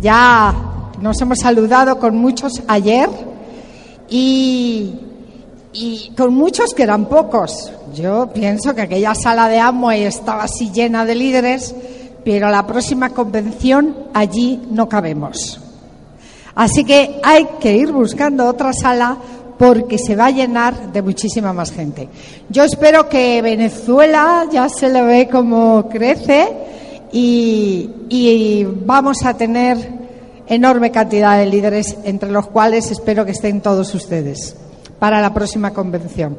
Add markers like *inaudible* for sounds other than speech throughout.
Ya nos hemos saludado con muchos ayer y, y con muchos que eran pocos. Yo pienso que aquella sala de Amway estaba así llena de líderes, pero la próxima convención allí no cabemos. Así que hay que ir buscando otra sala porque se va a llenar de muchísima más gente. Yo espero que Venezuela ya se le ve como crece y, vamos a tener enorme cantidad de líderes, entre los cuales espero que estén todos ustedes para la próxima convención.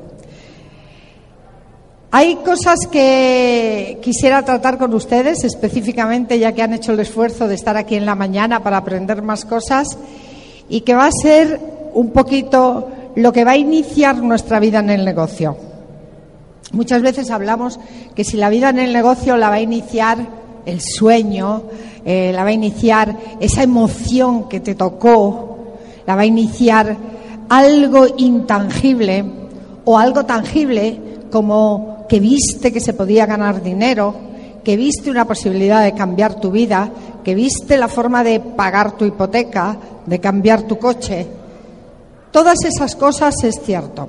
Hay cosas que quisiera tratar con ustedes específicamente, ya que han hecho el esfuerzo de estar aquí en la mañana para aprender más cosas, y que va a ser un poquito lo que va a iniciar nuestra vida en el negocio. Muchas veces hablamos que si la vida en el negocio la va a iniciar el sueño, eh, la va a iniciar esa emoción que te tocó, la va a iniciar algo intangible o algo tangible como que viste que se podía ganar dinero, que viste una posibilidad de cambiar tu vida, que viste la forma de pagar tu hipoteca, de cambiar tu coche. Todas esas cosas es cierto.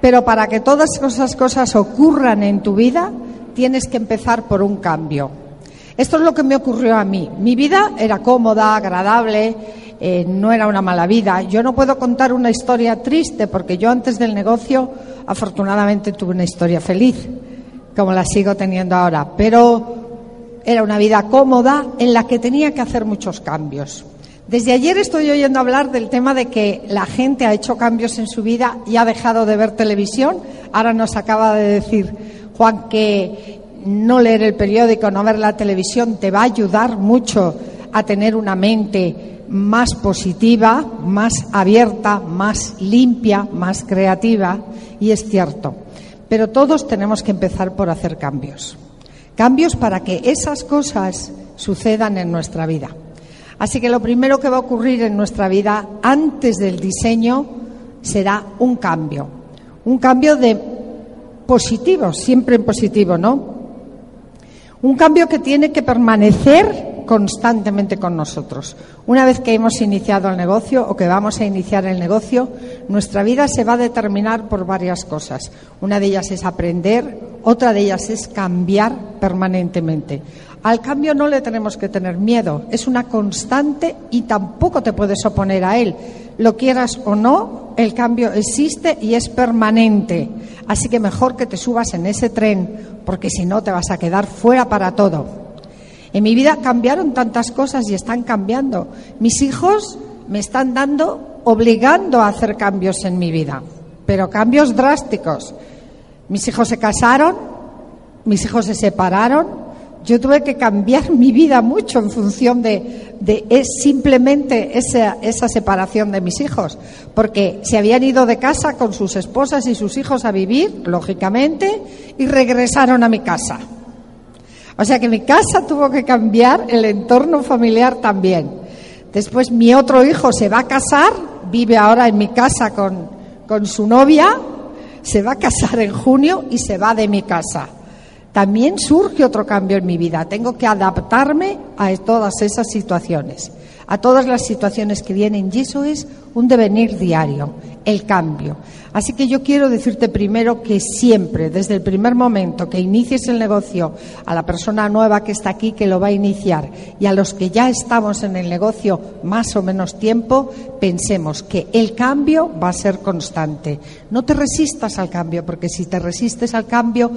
Pero para que todas esas cosas ocurran en tu vida, tienes que empezar por un cambio. Esto es lo que me ocurrió a mí. Mi vida era cómoda, agradable, eh, no era una mala vida. Yo no puedo contar una historia triste porque yo antes del negocio afortunadamente tuve una historia feliz, como la sigo teniendo ahora, pero era una vida cómoda en la que tenía que hacer muchos cambios. Desde ayer estoy oyendo hablar del tema de que la gente ha hecho cambios en su vida y ha dejado de ver televisión. Ahora nos acaba de decir Juan que no leer el periódico, no ver la televisión, te va a ayudar mucho a tener una mente más positiva, más abierta, más limpia, más creativa, y es cierto. Pero todos tenemos que empezar por hacer cambios. Cambios para que esas cosas sucedan en nuestra vida. Así que lo primero que va a ocurrir en nuestra vida antes del diseño será un cambio. Un cambio de positivo, siempre en positivo, ¿no? Un cambio que tiene que permanecer constantemente con nosotros. Una vez que hemos iniciado el negocio o que vamos a iniciar el negocio, nuestra vida se va a determinar por varias cosas. Una de ellas es aprender, otra de ellas es cambiar permanentemente. Al cambio no le tenemos que tener miedo, es una constante y tampoco te puedes oponer a él. Lo quieras o no, el cambio existe y es permanente. Así que mejor que te subas en ese tren porque si no te vas a quedar fuera para todo. En mi vida cambiaron tantas cosas y están cambiando. Mis hijos me están dando, obligando a hacer cambios en mi vida, pero cambios drásticos. Mis hijos se casaron, mis hijos se separaron, yo tuve que cambiar *laughs* mi vida mucho en función de, es simplemente esa, esa, separación de mis hijos, porque se habían ido de casa con sus esposas y sus hijos a vivir, lógicamente, y regresaron a mi casa. O sea que mi casa tuvo que cambiar, el entorno familiar también. Después mi otro hijo se va a casar, vive ahora en mi casa con, con su novia, se va a casar en junio y se va de mi casa también surge otro cambio en mi vida. Tengo que adaptarme a todas esas situaciones, a todas las situaciones que vienen. Y eso es un devenir diario, el cambio. Así que yo quiero decirte primero que siempre, desde el primer momento que inicies el negocio, a la persona nueva que está aquí, que lo va a iniciar, y a los que ya estamos en el negocio más o menos tiempo, pensemos que el cambio va a ser constante. No te resistas al cambio, porque si te resistes al cambio,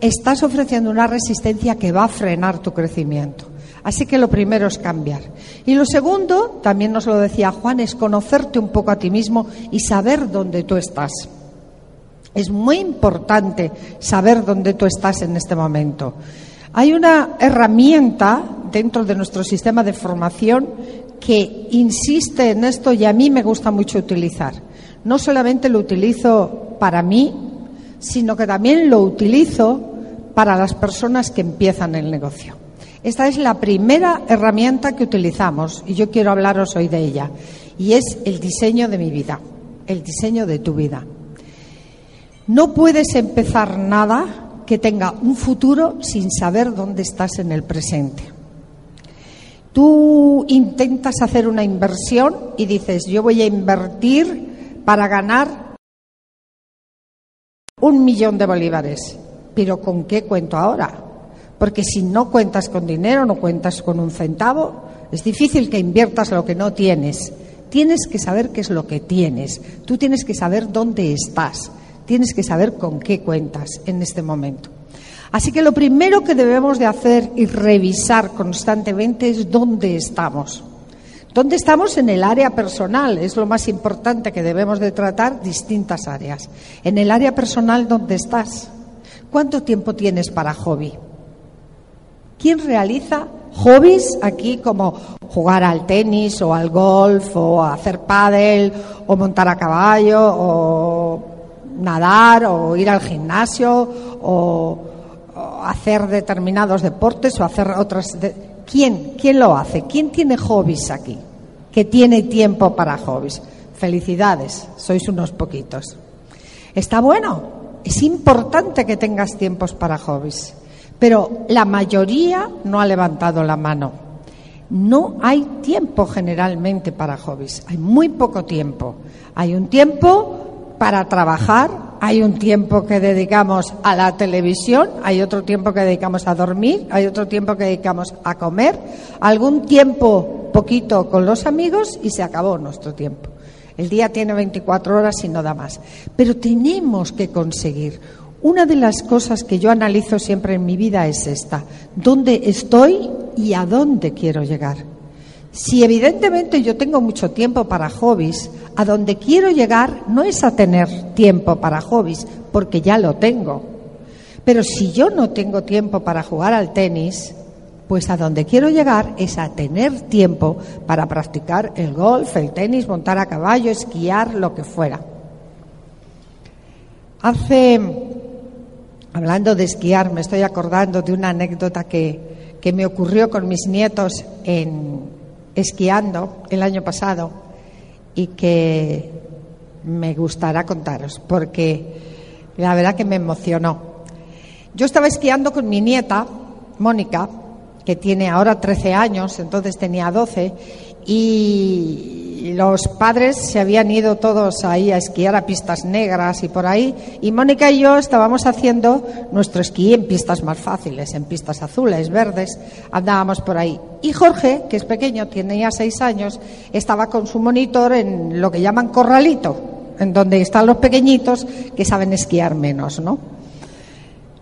estás ofreciendo una resistencia que va a frenar tu crecimiento. Así que lo primero es cambiar. Y lo segundo, también nos lo decía Juan, es conocerte un poco a ti mismo y saber dónde tú estás. Es muy importante saber dónde tú estás en este momento. Hay una herramienta dentro de nuestro sistema de formación que insiste en esto y a mí me gusta mucho utilizar. No solamente lo utilizo para mí, sino que también lo utilizo para las personas que empiezan el negocio. Esta es la primera herramienta que utilizamos y yo quiero hablaros hoy de ella y es el diseño de mi vida, el diseño de tu vida. No puedes empezar nada que tenga un futuro sin saber dónde estás en el presente. Tú intentas hacer una inversión y dices, yo voy a invertir para ganar un millón de bolívares. Pero ¿con qué cuento ahora? Porque si no cuentas con dinero, no cuentas con un centavo, es difícil que inviertas lo que no tienes. Tienes que saber qué es lo que tienes. Tú tienes que saber dónde estás. Tienes que saber con qué cuentas en este momento. Así que lo primero que debemos de hacer y revisar constantemente es dónde estamos. ¿Dónde estamos en el área personal? Es lo más importante que debemos de tratar distintas áreas. En el área personal, ¿dónde estás? ¿Cuánto tiempo tienes para hobby? ¿Quién realiza hobbies aquí como jugar al tenis o al golf o hacer pádel o montar a caballo o nadar o ir al gimnasio o hacer determinados deportes o hacer otras. ¿Quién? ¿Quién lo hace? ¿Quién tiene hobbies aquí? ¿Que tiene tiempo para hobbies? Felicidades, sois unos poquitos. Está bueno. Es importante que tengas tiempos para hobbies, pero la mayoría no ha levantado la mano. No hay tiempo generalmente para hobbies, hay muy poco tiempo. Hay un tiempo para trabajar, hay un tiempo que dedicamos a la televisión, hay otro tiempo que dedicamos a dormir, hay otro tiempo que dedicamos a comer, algún tiempo poquito con los amigos y se acabó nuestro tiempo. El día tiene 24 horas y no da más. Pero tenemos que conseguir. Una de las cosas que yo analizo siempre en mi vida es esta. ¿Dónde estoy y a dónde quiero llegar? Si evidentemente yo tengo mucho tiempo para hobbies, a donde quiero llegar no es a tener tiempo para hobbies, porque ya lo tengo. Pero si yo no tengo tiempo para jugar al tenis, pues a donde quiero llegar es a tener tiempo para practicar el golf, el tenis, montar a caballo, esquiar, lo que fuera. Hace, hablando de esquiar, me estoy acordando de una anécdota que, que me ocurrió con mis nietos en, esquiando el año pasado y que me gustará contaros porque la verdad que me emocionó. Yo estaba esquiando con mi nieta, Mónica, que tiene ahora 13 años, entonces tenía 12, y los padres se habían ido todos ahí a esquiar a pistas negras y por ahí, y Mónica y yo estábamos haciendo nuestro esquí en pistas más fáciles, en pistas azules, verdes, andábamos por ahí. Y Jorge, que es pequeño, ya seis años, estaba con su monitor en lo que llaman corralito, en donde están los pequeñitos que saben esquiar menos, ¿no?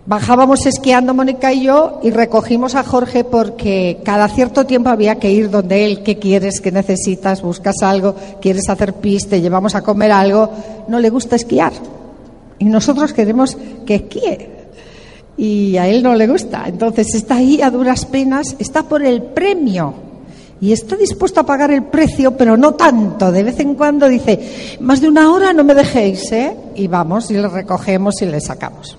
Bajábamos esquiando Mónica y yo y recogimos a Jorge porque cada cierto tiempo había que ir donde él, ¿qué quieres? ¿Qué necesitas? ¿Buscas algo? ¿Quieres hacer piste? ¿Te llevamos a comer algo? No le gusta esquiar. Y nosotros queremos que esquíe. Y a él no le gusta. Entonces está ahí a duras penas, está por el premio. Y está dispuesto a pagar el precio, pero no tanto. De vez en cuando dice, más de una hora no me dejéis, ¿eh? Y vamos y le recogemos y le sacamos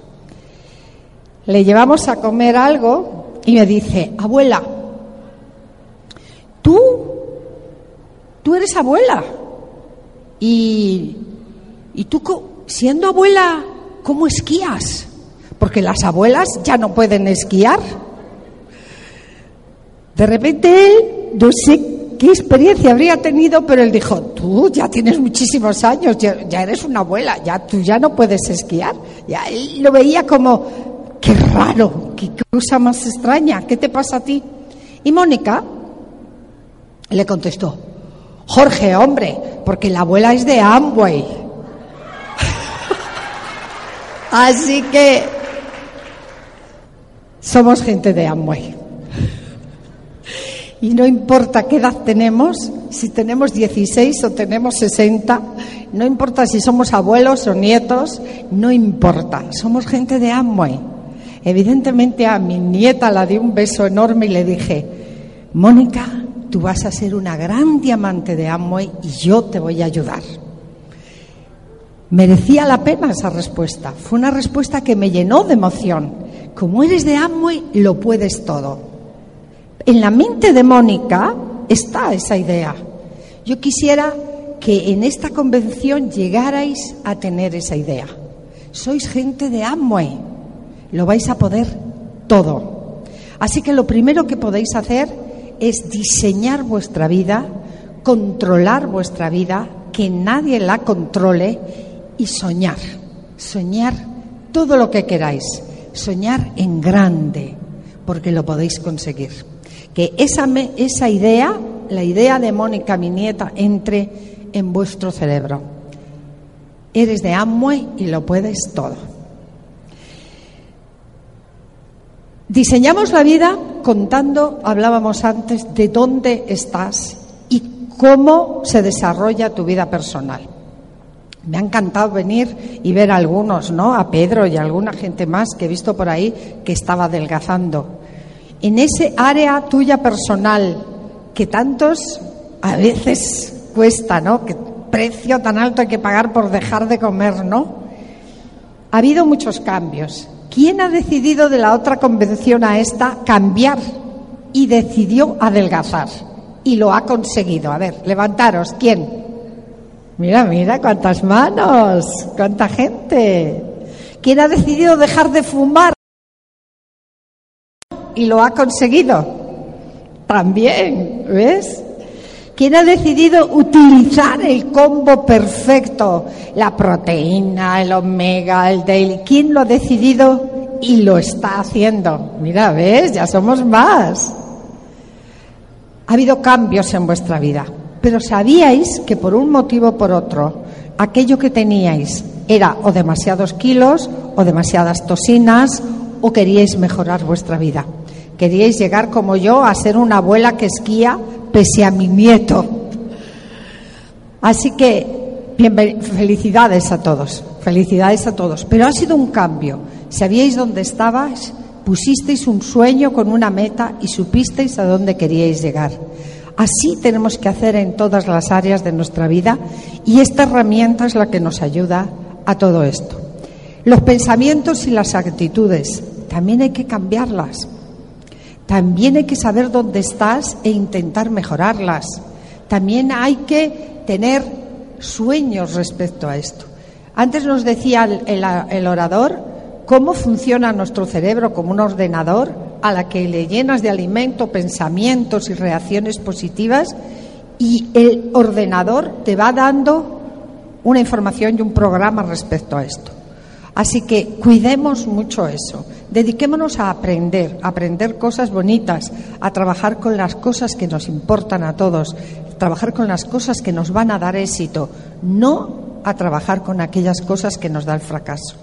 le llevamos a comer algo y me dice, abuela, tú, tú eres abuela. Y, y tú, siendo abuela, ¿cómo esquías? Porque las abuelas ya no pueden esquiar. De repente él, no sé qué experiencia habría tenido, pero él dijo, tú ya tienes muchísimos años, ya, ya, eres una abuela, ya tú ya no puedes esquiar. Ya él lo veía como, qué raro, qué cosa más extraña, ¿qué te pasa a ti? Y Mónica le contestó, Jorge, hombre, porque la abuela es de Amway. *laughs* Así que somos gente de Amway. Y no importa qué edad tenemos, si tenemos 16 o tenemos 60, no importa si somos abuelos o nietos, no importa, somos gente de Amway. Evidentemente a mi nieta la di un beso enorme y le dije, Mónica, tú vas a ser una gran diamante de Amway y yo te voy a ayudar. Merecía la pena esa respuesta. Fue una respuesta que me llenó de emoción. Como eres de Amway, lo puedes todo. En la mente de Mónica está esa idea. Yo quisiera que en esta convención llegarais a tener esa idea. Sois gente de Amway lo vais a poder todo. Así que lo primero que podéis hacer es diseñar vuestra vida, controlar vuestra vida, que nadie la controle y soñar. Soñar todo lo que queráis. Soñar en grande, porque lo podéis conseguir. Que esa, esa idea, la idea de Mónica, mi nieta, entre en vuestro cerebro. Eres de Amway y lo puedes todo. Diseñamos la vida contando, hablábamos antes, de dónde estás y cómo se desarrolla tu vida personal. Me ha encantado venir y ver a algunos, ¿no? A Pedro y a alguna gente más que he visto por ahí que estaba adelgazando. En ese área tuya personal que tantos a veces cuesta, ¿no? Que precio tan alto hay que pagar por dejar de comer, ¿no? Ha habido muchos cambios. ¿Quién ha decidido de la otra convención a esta cambiar y decidió adelgazar? Y lo ha conseguido. A ver, levantaros. ¿Quién? Mira, mira, cuántas manos, cuánta gente. ¿Quién ha decidido dejar de fumar? Y lo ha conseguido. También, ¿ves? ¿Quién ha decidido utilizar el combo perfecto? La proteína, el omega, el daily. ¿Quién lo ha decidido y lo está haciendo? Mira, ¿ves? Ya somos más. Ha habido cambios en vuestra vida. Pero sabíais que por un motivo o por otro, aquello que teníais era o demasiados kilos o demasiadas toxinas o queríais mejorar vuestra vida. Queríais llegar como yo a ser una abuela que esquía pese a mi nieto. Así que felicidades a todos, felicidades a todos. Pero ha sido un cambio. Sabíais dónde estabais, pusisteis un sueño con una meta y supisteis a dónde queríais llegar. Así tenemos que hacer en todas las áreas de nuestra vida y esta herramienta es la que nos ayuda a todo esto. Los pensamientos y las actitudes también hay que cambiarlas. También hay que saber dónde estás e intentar mejorarlas. También hay que tener sueños respecto a esto. Antes nos decía el, orador cómo funciona nuestro cerebro como un ordenador a la que le llenas de alimento pensamientos y reacciones positivas y el ordenador te va dando una información y un programa respecto a esto. Así que cuidemos mucho eso, dediquémonos a aprender, a aprender cosas bonitas, a trabajar con las cosas que nos importan a todos, trabajar con las cosas que nos van a dar éxito, no a trabajar con aquellas cosas que nos da el fracaso.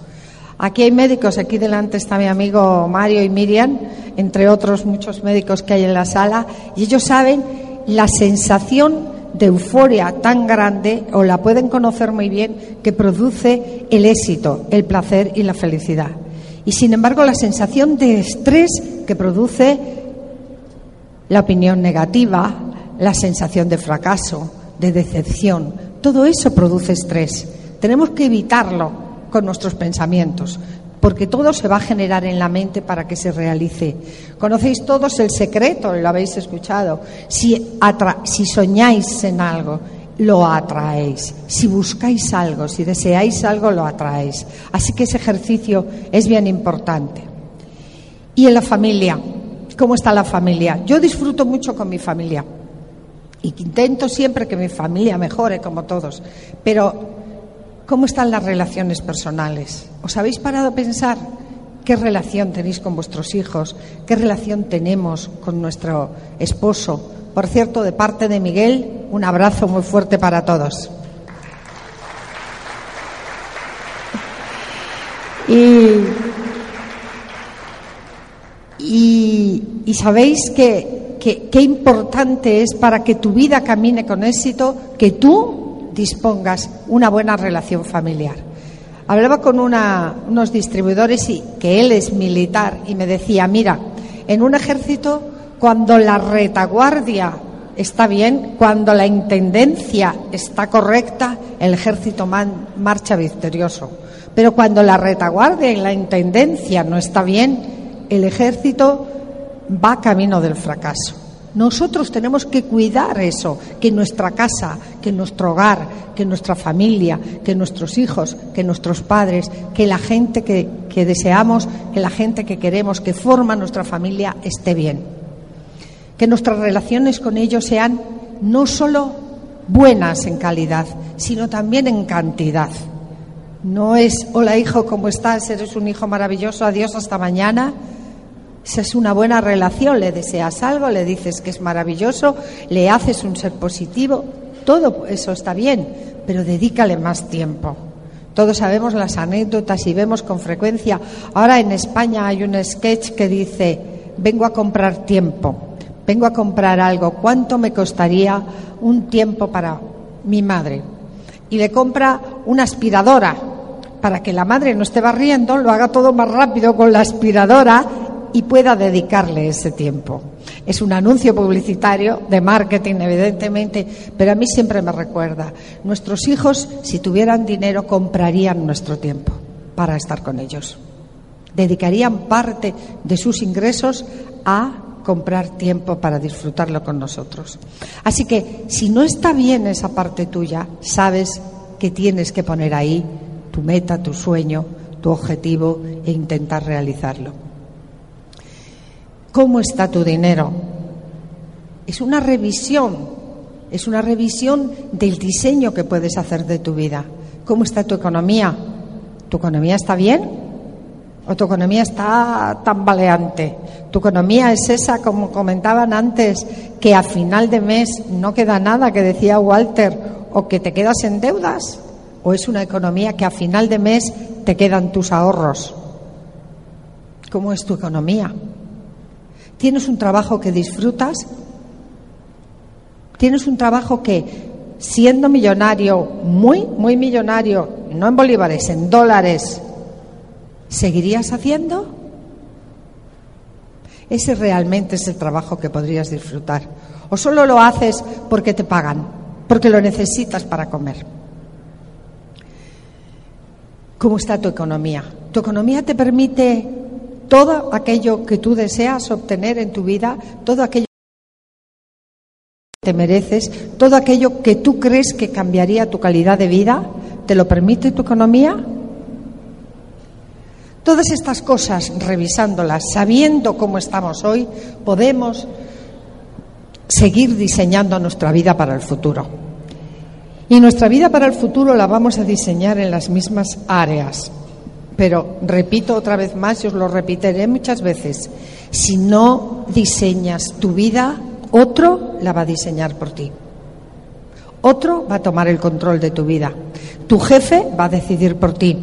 Aquí hay médicos, aquí delante está mi amigo Mario y Miriam, entre otros muchos médicos que hay en la sala, y ellos saben la sensación de euforia tan grande, o la pueden conocer muy bien, que produce el éxito, el placer y la felicidad. Y sin embargo, la sensación de estrés que produce la opinión negativa, la sensación de fracaso, de decepción, todo eso produce estrés. Tenemos que evitarlo con nuestros pensamientos, porque todo se va a generar en la mente para que se realice. Conocéis todos el secreto, lo habéis escuchado. Si, si soñáis en algo, lo atraéis. Si buscáis algo, si deseáis algo, lo atraéis. Así que ese ejercicio es bien importante. Y en la familia, ¿cómo está la familia? Yo disfruto mucho con mi familia. Y intento siempre que mi familia mejore como todos. Pero ¿Cómo están las relaciones personales? ¿Os habéis parado a pensar qué relación tenéis con vuestros hijos? ¿Qué relación tenemos con nuestro esposo? Por cierto, de parte de Miguel, un abrazo muy fuerte para todos. Y, sabéis que qué importante es para que tu vida camine con éxito que tú dispongas una buena relación familiar. Hablaba con unos distribuidores y que él es militar y me decía, mira, en un ejército cuando la retaguardia está bien, cuando la intendencia está correcta, el ejército marcha victorioso. Pero cuando la retaguardia y la intendencia no está bien, el ejército va camino del fracaso. Nosotros tenemos que cuidar eso, que nuestra casa, que nuestro hogar, que nuestra familia, que nuestros hijos, que nuestros padres, que la gente que, deseamos, que la gente que queremos, que forma nuestra familia esté bien. que nuestras relaciones con ellos sean no solo buenas en calidad, sino también en cantidad. No es, hola hijo, ¿cómo estás? Eres un hijo maravilloso, adiós hasta mañana. Esa es una buena relación, le deseas algo, le dices que es maravilloso, le haces un ser positivo, todo eso está bien, pero dedícale más tiempo. Todos sabemos las anécdotas y vemos con frecuencia. Ahora en España hay un sketch que dice, vengo a comprar tiempo, vengo a comprar algo, ¿cuánto me costaría un tiempo para mi madre? Y le compra una aspiradora para que la madre no esté barriendo, lo haga todo más rápido con la aspiradora y pueda dedicarle ese tiempo. Es un anuncio publicitario de marketing, evidentemente, pero a mí siempre me recuerda, nuestros hijos, si tuvieran dinero, comprarían nuestro tiempo para estar con ellos. Dedicarían parte de sus ingresos a comprar tiempo para disfrutarlo con nosotros. Así que si no está bien esa parte tuya, sabes que tienes que poner ahí tu meta, tu sueño, tu objetivo e intentar realizarlo. ¿Cómo está tu dinero? Es una revisión, es una revisión del diseño que puedes hacer de tu vida. ¿Cómo está tu economía? ¿Tu economía está bien? ¿O tu economía está tambaleante? ¿Tu economía es esa, como comentaban antes, que a final de mes no queda nada, que decía Walter, o que te quedas en deudas? ¿O es una economía que a final de mes te quedan tus ahorros? ¿Cómo es tu economía? ¿Tienes un trabajo que disfrutas? ¿Tienes un trabajo que, siendo millonario, muy, muy millonario, no en bolívares, en dólares, seguirías haciendo? Ese realmente es el trabajo que podrías disfrutar. ¿O solo lo haces porque te pagan, porque lo necesitas para comer? ¿Cómo está tu economía? ¿Tu economía te permite todo aquello que tú deseas obtener en tu vida, todo aquello que te mereces, todo aquello que tú crees que cambiaría tu calidad de vida, ¿te lo permite tu economía? Todas estas cosas, revisándolas, sabiendo cómo estamos hoy, podemos seguir diseñando nuestra vida para el futuro. Y nuestra vida para el futuro la vamos a diseñar en las mismas áreas. Pero repito otra vez más y os lo repetiré muchas veces, si no diseñas tu vida, otro la va a diseñar por ti. Otro va a tomar el control de tu vida. Tu jefe va a decidir por ti.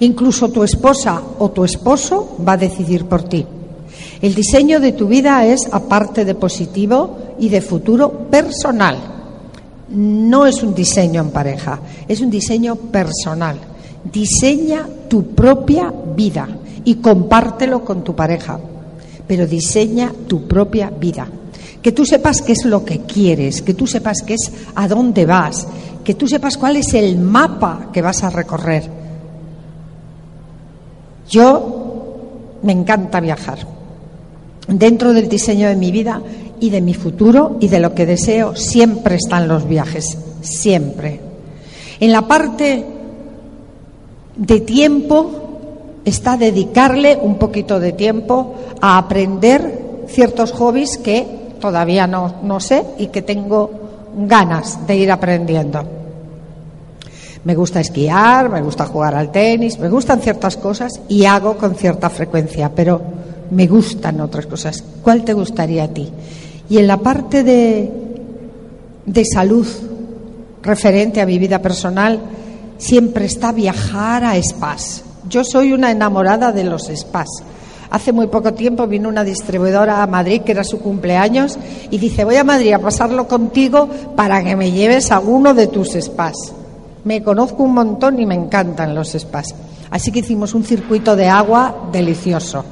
Incluso tu esposa o tu esposo va a decidir por ti. El diseño de tu vida es, aparte de positivo y de futuro, personal. No es un diseño en pareja, es un diseño personal. Diseña tu propia vida y compártelo con tu pareja, pero diseña tu propia vida. Que tú sepas qué es lo que quieres, que tú sepas qué es a dónde vas, que tú sepas cuál es el mapa que vas a recorrer. Yo me encanta viajar. Dentro del diseño de mi vida y de mi futuro y de lo que deseo siempre están los viajes, siempre. En la parte de tiempo está dedicarle un poquito de tiempo a aprender ciertos hobbies que todavía no, no sé y que tengo ganas de ir aprendiendo. Me gusta esquiar, me gusta jugar al tenis, me gustan ciertas cosas y hago con cierta frecuencia, pero me gustan otras cosas. ¿Cuál te gustaría a ti? Y en la parte de, de salud referente a mi vida personal, siempre está viajar a spas. Yo soy una enamorada de los spas. Hace muy poco tiempo vino una distribuidora a Madrid, que era su cumpleaños, y dice, voy a Madrid a pasarlo contigo para que me lleves a uno de tus spas. Me conozco un montón y me encantan los spas. Así que hicimos un circuito de agua delicioso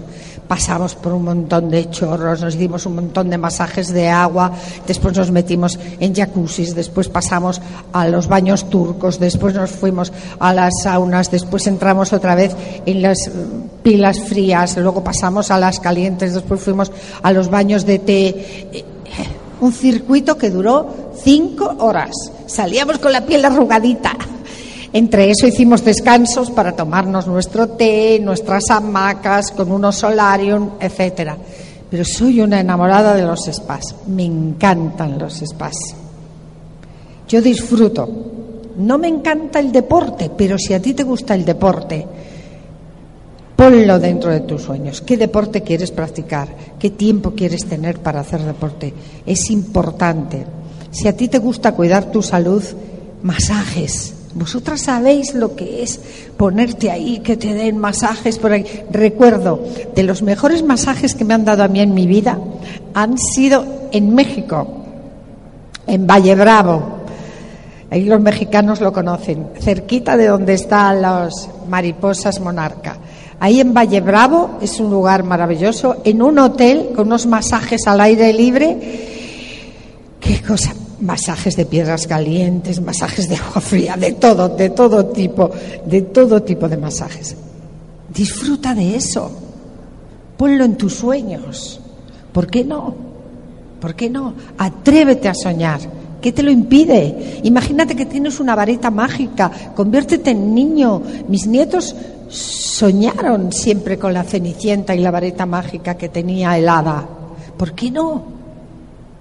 pasamos por un montón de chorros, nos dimos un montón de masajes de agua, después nos metimos en jacuzzis, después pasamos a los baños turcos, después nos fuimos a las saunas, después entramos otra vez en las pilas frías, luego pasamos a las calientes, después fuimos a los baños de té. Un circuito que duró cinco horas. Salíamos con la piel arrugadita. Entre eso hicimos descansos para tomarnos nuestro té, nuestras hamacas, con unos solarium, etcétera. pero soy una enamorada de los spas. Me encantan los spas. Yo disfruto. No me encanta el deporte, pero si a ti te gusta el deporte, ponlo dentro de tus sueños. ¿Qué deporte quieres practicar? ¿Qué tiempo quieres tener para hacer deporte? Es importante. Si a ti te gusta cuidar tu salud, masajes. Vosotras sabéis lo que es ponerte ahí, que te den masajes por ahí. Recuerdo, de los mejores masajes que me han dado a mí en mi vida han sido en México, en Valle Bravo. Ahí los mexicanos lo conocen, cerquita de donde están las mariposas monarca. Ahí en Valle Bravo es un lugar maravilloso, en un hotel con unos masajes al aire libre. Qué cosa, masajes de piedras calientes, masajes de agua fría, de todo, de todo tipo, de todo tipo de masajes. Disfruta de eso. Ponlo en tus sueños. ¿Por qué no? ¿Por qué no? Atrévete a soñar. ¿Qué te lo impide? Imagínate que tienes una varita mágica, conviértete en niño. Mis nietos soñaron siempre con la cenicienta y la varita mágica que tenía el hada. ¿Por qué no?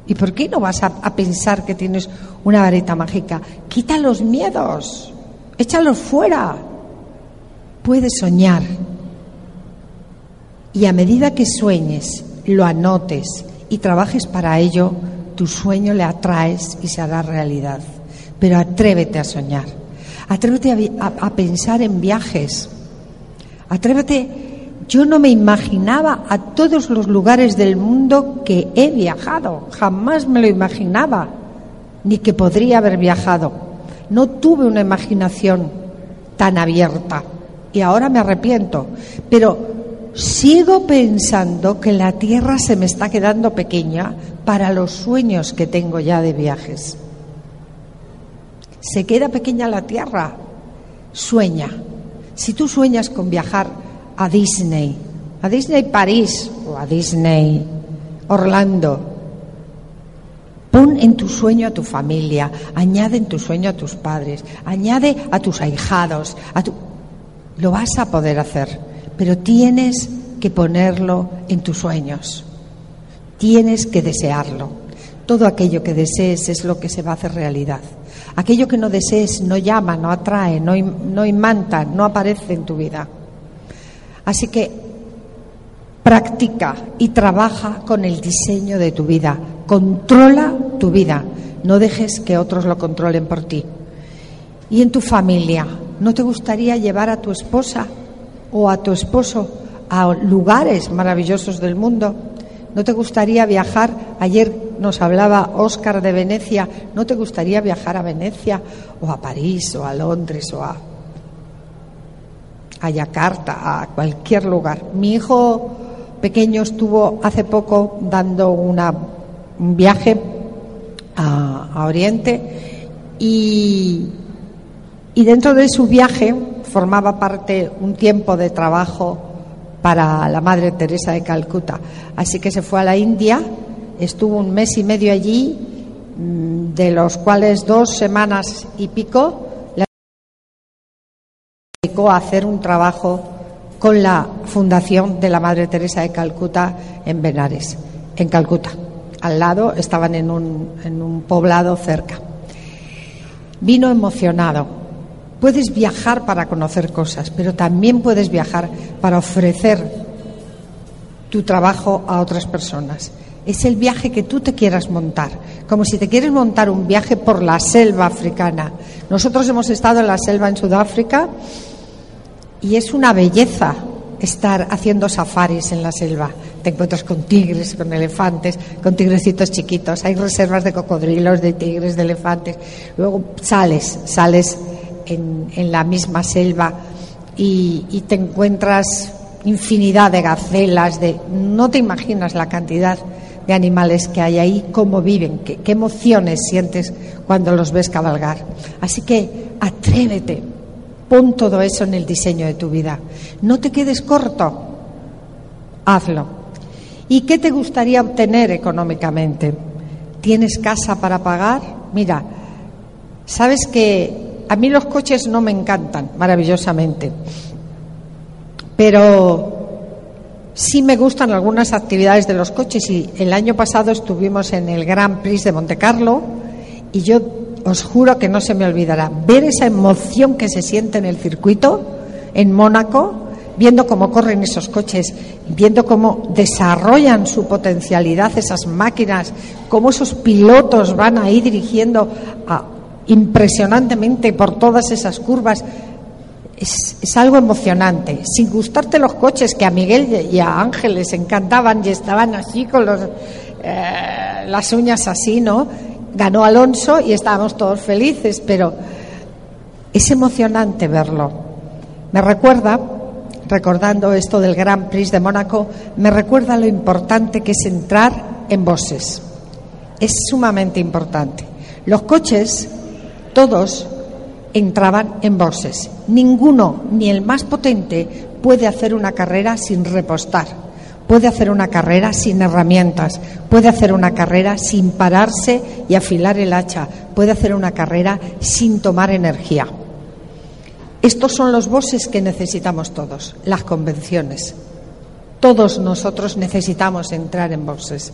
¿Y por qué no vas a, pensar que tienes una varita mágica? Quita los miedos, échalos fuera. Puedes soñar. Y a medida que sueñes, lo anotes y trabajes para ello, tu sueño le atraes y se hará realidad. Pero atrévete a soñar. Atrévete a, a pensar en viajes. Atrévete yo no me imaginaba a todos los lugares del mundo que he viajado, jamás me lo imaginaba, ni que podría haber viajado. No tuve una imaginación tan abierta y ahora me arrepiento, pero sigo pensando que la Tierra se me está quedando pequeña para los sueños que tengo ya de viajes. Se queda pequeña la Tierra, sueña. Si tú sueñas con viajar, a Disney, a Disney París o a Disney Orlando. Pon en tu sueño a tu familia, añade en tu sueño a tus padres, añade a tus ahijados, a tu... lo vas a poder hacer, pero tienes que ponerlo en tus sueños. Tienes que desearlo. Todo aquello que desees es lo que se va a hacer realidad. Aquello que no desees no llama, no atrae, no, no imanta, no aparece en tu vida. Así que practica y trabaja con el diseño de tu vida. Controla tu vida. No dejes que otros lo controlen por ti. Y en tu familia, ¿no te gustaría llevar a tu esposa o a tu esposo a lugares maravillosos del mundo? ¿No te gustaría viajar? Ayer nos hablaba Óscar de Venecia. ¿No te gustaría viajar a Venecia o a París o a Londres o a a Yakarta, a cualquier lugar. Mi hijo pequeño estuvo hace poco dando un viaje a, Oriente y, y dentro de su viaje formaba parte un tiempo de trabajo para la Madre Teresa de Calcuta. Así que se fue a la India, estuvo un mes y medio allí, mm, de los cuales dos semanas y pico dedicó a hacer un trabajo con la Fundación de la Madre Teresa de Calcuta en Benares, en Calcuta. Al lado estaban en un, en un poblado cerca. Vino emocionado. Puedes viajar para conocer cosas, pero también puedes viajar para ofrecer tu trabajo a otras personas. Es el viaje que tú te quieras montar, como si te quieres montar un viaje por la selva africana. Nosotros hemos estado en la selva en Sudáfrica y es una belleza estar haciendo safaris en la selva. Te encuentras con tigres, con elefantes, con tigrecitos chiquitos. Hay reservas de cocodrilos, de tigres, de elefantes. Luego sales, sales en, la misma selva y, te encuentras infinidad de gacelas, de no te imaginas la cantidad de animales que hay ahí, cómo viven, qué emociones sientes cuando los ves cabalgar. Así que atrévete, Pon todo eso en el diseño de tu vida. No te quedes corto. Hazlo. ¿Y qué te gustaría obtener económicamente? ¿Tienes casa para pagar? Mira, sabes que a mí los coches no me encantan maravillosamente, pero Sí me gustan algunas actividades de los coches y el año pasado estuvimos en el Grand Prix de Monte Carlo y yo os juro que no se me olvidará ver esa emoción que se siente en el circuito en Mónaco, viendo cómo corren esos coches, viendo cómo desarrollan su potencialidad esas máquinas, cómo esos pilotos van ahí dirigiendo impresionantemente por todas esas curvas. Es, algo emocionante. Sin gustarte los coches que a Miguel y a Ángel les encantaban y estaban así con los, eh, las uñas así, ¿no? Ganó Alonso y estábamos todos felices, pero es emocionante verlo. Me recuerda, recordando esto del Gran Prix de Mónaco, me recuerda lo importante que es entrar en bosses. Es sumamente importante. Los coches, todos, entraban en bosses. Ninguno, ni el más potente, puede hacer una carrera sin repostar puede hacer una carrera sin herramientas, puede hacer una carrera sin pararse y afilar el hacha, puede hacer una carrera sin tomar energía. Estos son los bosses que necesitamos todos, las convenciones. Todos nosotros necesitamos entrar en bosses.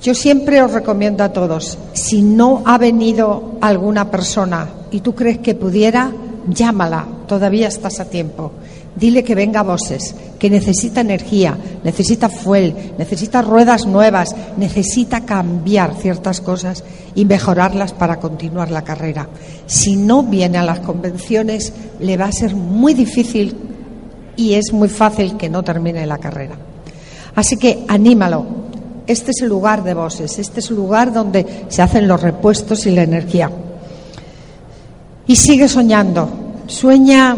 Yo siempre os recomiendo a todos, si no ha venido alguna persona y tú crees que pudiera, llámala, todavía estás a tiempo. Dile que venga a Bosses, que necesita energía, necesita fuel, necesita ruedas nuevas, necesita cambiar ciertas cosas y mejorarlas para continuar la carrera. Si no viene a las convenciones, le va a ser muy difícil y es muy fácil que no termine la carrera. Así que anímalo. Este es el lugar de Bosses, este es el lugar donde se hacen los repuestos y la energía. Y sigue soñando. Sueña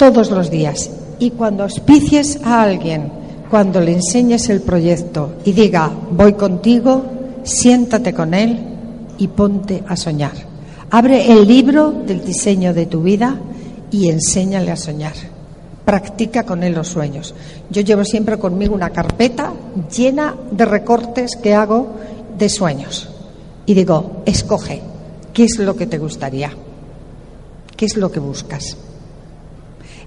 todos los días. Y cuando auspicies a alguien, cuando le enseñes el proyecto y diga, voy contigo, siéntate con él y ponte a soñar. Abre el libro del diseño de tu vida y enséñale a soñar. Practica con él los sueños. Yo llevo siempre conmigo una carpeta llena de recortes que hago de sueños. Y digo, escoge, ¿qué es lo que te gustaría? ¿Qué es lo que buscas?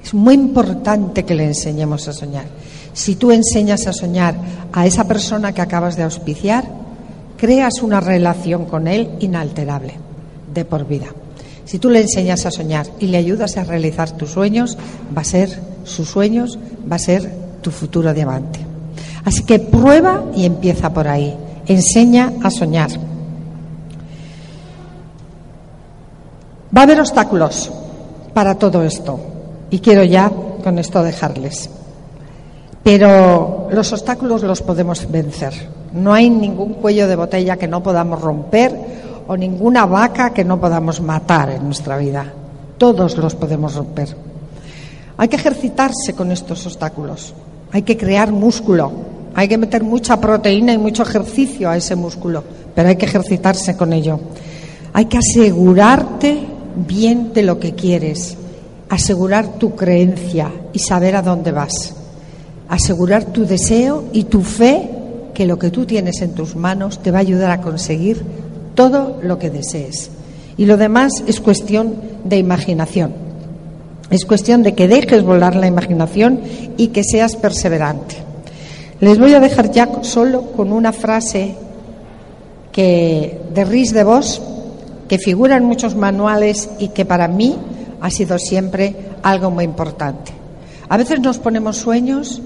Es muy importante que le enseñemos a soñar. Si tú enseñas a soñar a esa persona que acabas de auspiciar, creas una relación con él inalterable, de por vida. Si tú le enseñas a soñar y le ayudas a realizar tus sueños, va a ser sus sueños, va a ser tu futuro diamante. Así que prueba y empieza por ahí. Enseña a soñar. Va a haber obstáculos para todo esto. Y quiero ya con esto dejarles. Pero los obstáculos los podemos vencer. No hay ningún cuello de botella que no podamos romper o ninguna vaca que no podamos matar en nuestra vida. Todos los podemos romper. Hay que ejercitarse con estos obstáculos. Hay que crear músculo. Hay que meter mucha proteína y mucho ejercicio a ese músculo, pero hay que ejercitarse con ello. Hay que asegurarte bien de lo que quieres asegurar tu creencia y saber a dónde vas, asegurar tu deseo y tu fe que lo que tú tienes en tus manos te va a ayudar a conseguir todo lo que desees. Y lo demás es cuestión de imaginación. Es cuestión de que dejes volar la imaginación y que seas perseverante. Les voy a dejar ya solo con una frase que de Ris de Vos que figura en muchos manuales y que para mí ha sido siempre algo muy importante. A veces nos ponemos sueños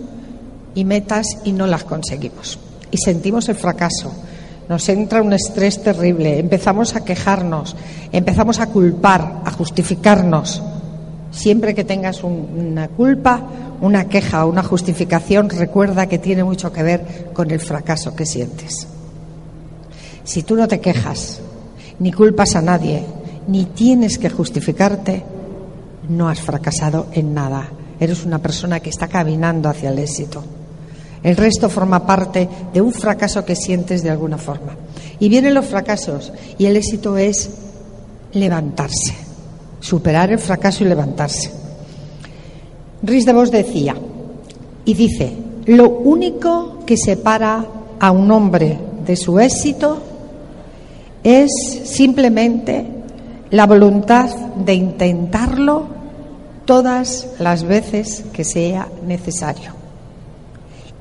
y metas y no las conseguimos. Y sentimos el fracaso. Nos entra un estrés terrible. Empezamos a quejarnos. Empezamos a culpar, a justificarnos. Siempre que tengas una culpa, una queja una justificación, recuerda que tiene mucho que ver con el fracaso que sientes. Si tú no te quejas, ni culpas a nadie, ni tienes que justificarte, no has fracasado en nada. Eres una persona que está caminando hacia el éxito. El resto forma parte de un fracaso que sientes de alguna forma. Y vienen los fracasos y el éxito es levantarse, superar el fracaso y levantarse. Rhys de Vos decía, y dice, lo único que separa a un hombre de su éxito es simplemente la voluntad de intentarlo todas las veces que sea necesario.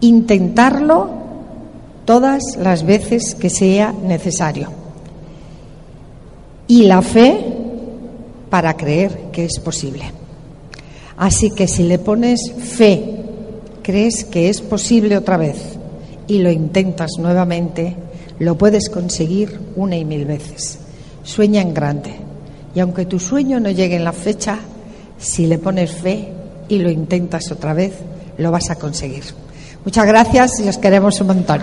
intentarlo todas las veces que sea necesario. Y la fe para creer que es posible. Así que si le pones fe, crees que es posible otra vez y lo intentas nuevamente, lo puedes conseguir una y mil veces. Sueña en grande. Y aunque tu sueño no llegue en la fecha, si le pones fe y lo intentas otra vez, lo vas a conseguir. Muchas gracias y os queremos un montón.